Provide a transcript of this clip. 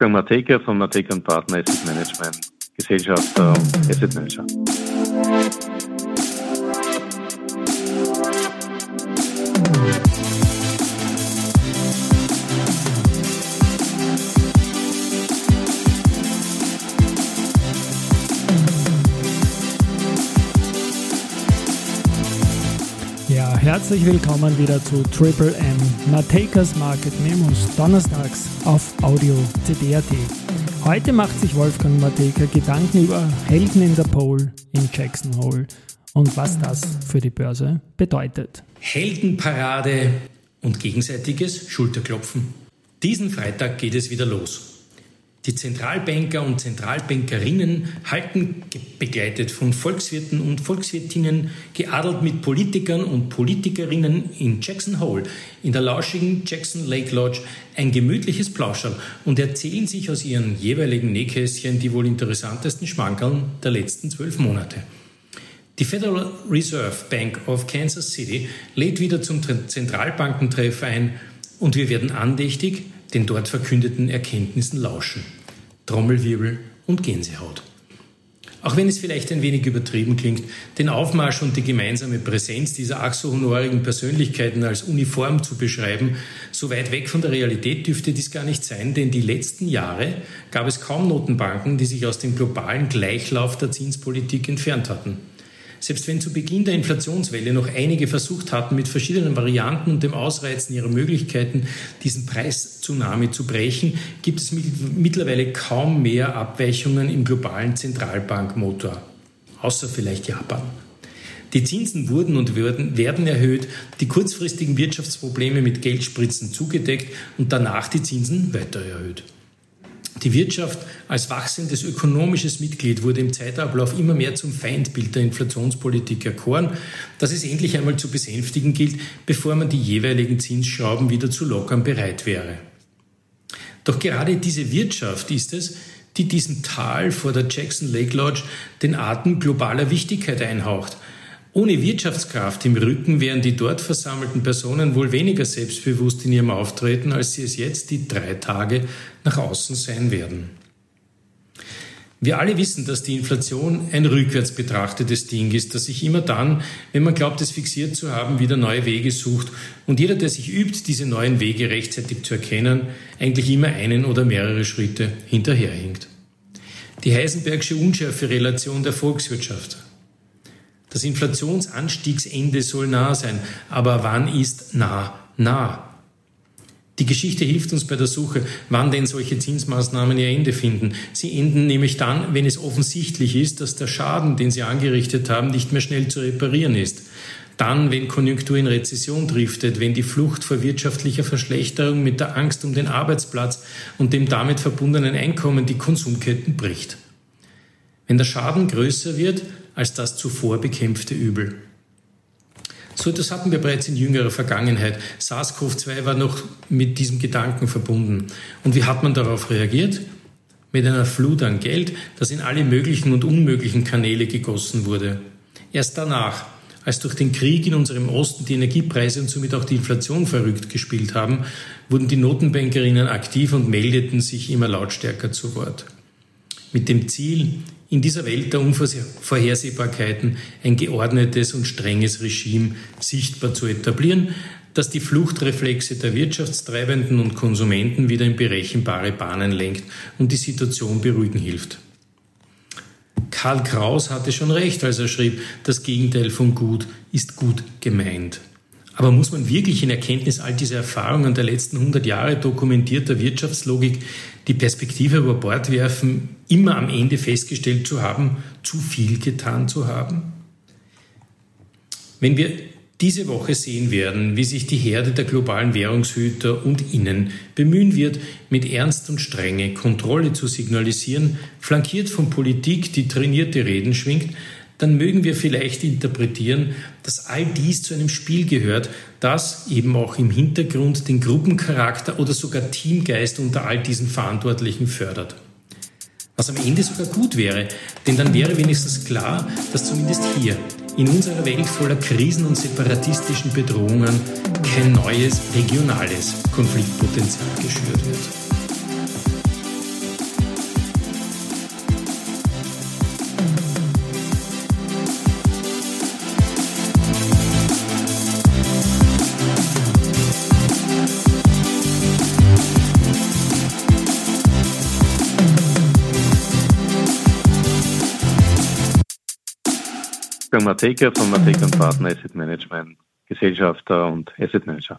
Wolfgang Mateka von Mateka Partner Asset Management, Gesellschafter Asset Manager. Herzlich willkommen wieder zu Triple M, Matekas Market Memos, donnerstags auf Audio CD.at. Heute macht sich Wolfgang Mateka Gedanken über Helden in der Pole in Jackson Hole und was das für die Börse bedeutet. Heldenparade und gegenseitiges Schulterklopfen. Diesen Freitag geht es wieder los. Die Zentralbanker und Zentralbankerinnen halten begleitet von Volkswirten und Volkswirtinnen, geadelt mit Politikern und Politikerinnen in Jackson Hole, in der lauschigen Jackson Lake Lodge, ein gemütliches Plauschern und erzählen sich aus ihren jeweiligen Nähkästchen die wohl interessantesten Schmankerln der letzten zwölf Monate. Die Federal Reserve Bank of Kansas City lädt wieder zum Zentralbankentreff ein und wir werden andächtig den dort verkündeten Erkenntnissen lauschen. Trommelwirbel und Gänsehaut. Auch wenn es vielleicht ein wenig übertrieben klingt, den Aufmarsch und die gemeinsame Präsenz dieser ach so honorigen Persönlichkeiten als uniform zu beschreiben, so weit weg von der Realität dürfte dies gar nicht sein, denn die letzten Jahre gab es kaum Notenbanken, die sich aus dem globalen Gleichlauf der Zinspolitik entfernt hatten. Selbst wenn zu Beginn der Inflationswelle noch einige versucht hatten, mit verschiedenen Varianten und dem Ausreizen ihrer Möglichkeiten diesen Preiszunahme zu brechen, gibt es mittlerweile kaum mehr Abweichungen im globalen Zentralbankmotor. Außer vielleicht Japan. Die Zinsen wurden und werden erhöht, die kurzfristigen Wirtschaftsprobleme mit Geldspritzen zugedeckt und danach die Zinsen weiter erhöht. Die Wirtschaft als wachsendes ökonomisches Mitglied wurde im Zeitablauf immer mehr zum Feindbild der Inflationspolitik erkoren, das es endlich einmal zu besänftigen gilt, bevor man die jeweiligen Zinsschrauben wieder zu lockern bereit wäre. Doch gerade diese Wirtschaft ist es, die diesem Tal vor der Jackson Lake Lodge den Atem globaler Wichtigkeit einhaucht – ohne Wirtschaftskraft im Rücken wären die dort versammelten Personen wohl weniger selbstbewusst in ihrem Auftreten, als sie es jetzt die drei Tage nach außen sein werden. Wir alle wissen, dass die Inflation ein rückwärts betrachtetes Ding ist, das sich immer dann, wenn man glaubt, es fixiert zu haben, wieder neue Wege sucht und jeder, der sich übt, diese neuen Wege rechtzeitig zu erkennen, eigentlich immer einen oder mehrere Schritte hinterherhinkt. Die Heisenbergsche Unschärfe-Relation der Volkswirtschaft das Inflationsanstiegsende soll nah sein. Aber wann ist nah nah? Die Geschichte hilft uns bei der Suche, wann denn solche Zinsmaßnahmen ihr Ende finden. Sie enden nämlich dann, wenn es offensichtlich ist, dass der Schaden, den sie angerichtet haben, nicht mehr schnell zu reparieren ist. Dann, wenn Konjunktur in Rezession driftet, wenn die Flucht vor wirtschaftlicher Verschlechterung mit der Angst um den Arbeitsplatz und dem damit verbundenen Einkommen die Konsumketten bricht. Wenn der Schaden größer wird, als das zuvor bekämpfte Übel. So etwas hatten wir bereits in jüngerer Vergangenheit. SARS-CoV-2 war noch mit diesem Gedanken verbunden. Und wie hat man darauf reagiert? Mit einer Flut an Geld, das in alle möglichen und unmöglichen Kanäle gegossen wurde. Erst danach, als durch den Krieg in unserem Osten die Energiepreise und somit auch die Inflation verrückt gespielt haben, wurden die Notenbankerinnen aktiv und meldeten sich immer lautstärker zu Wort. Mit dem Ziel, in dieser Welt der Unvorhersehbarkeiten ein geordnetes und strenges Regime sichtbar zu etablieren, das die Fluchtreflexe der Wirtschaftstreibenden und Konsumenten wieder in berechenbare Bahnen lenkt und die Situation beruhigen hilft. Karl Kraus hatte schon recht, als er schrieb, das Gegenteil von gut ist gut gemeint. Aber muss man wirklich in Erkenntnis all dieser Erfahrungen der letzten 100 Jahre dokumentierter Wirtschaftslogik die Perspektive über Bord werfen, immer am Ende festgestellt zu haben, zu viel getan zu haben? Wenn wir diese Woche sehen werden, wie sich die Herde der globalen Währungshüter und Innen bemühen wird, mit Ernst und Strenge Kontrolle zu signalisieren, flankiert von Politik, die trainierte Reden schwingt, dann mögen wir vielleicht interpretieren, dass all dies zu einem Spiel gehört, das eben auch im Hintergrund den Gruppencharakter oder sogar Teamgeist unter all diesen Verantwortlichen fördert. Was am Ende sogar gut wäre, denn dann wäre wenigstens klar, dass zumindest hier, in unserer Welt voller Krisen und separatistischen Bedrohungen, kein neues regionales Konfliktpotenzial geschürt wird. Wolfgang Mateka von Mateka Partner Asset Management, Gesellschafter und Asset Manager.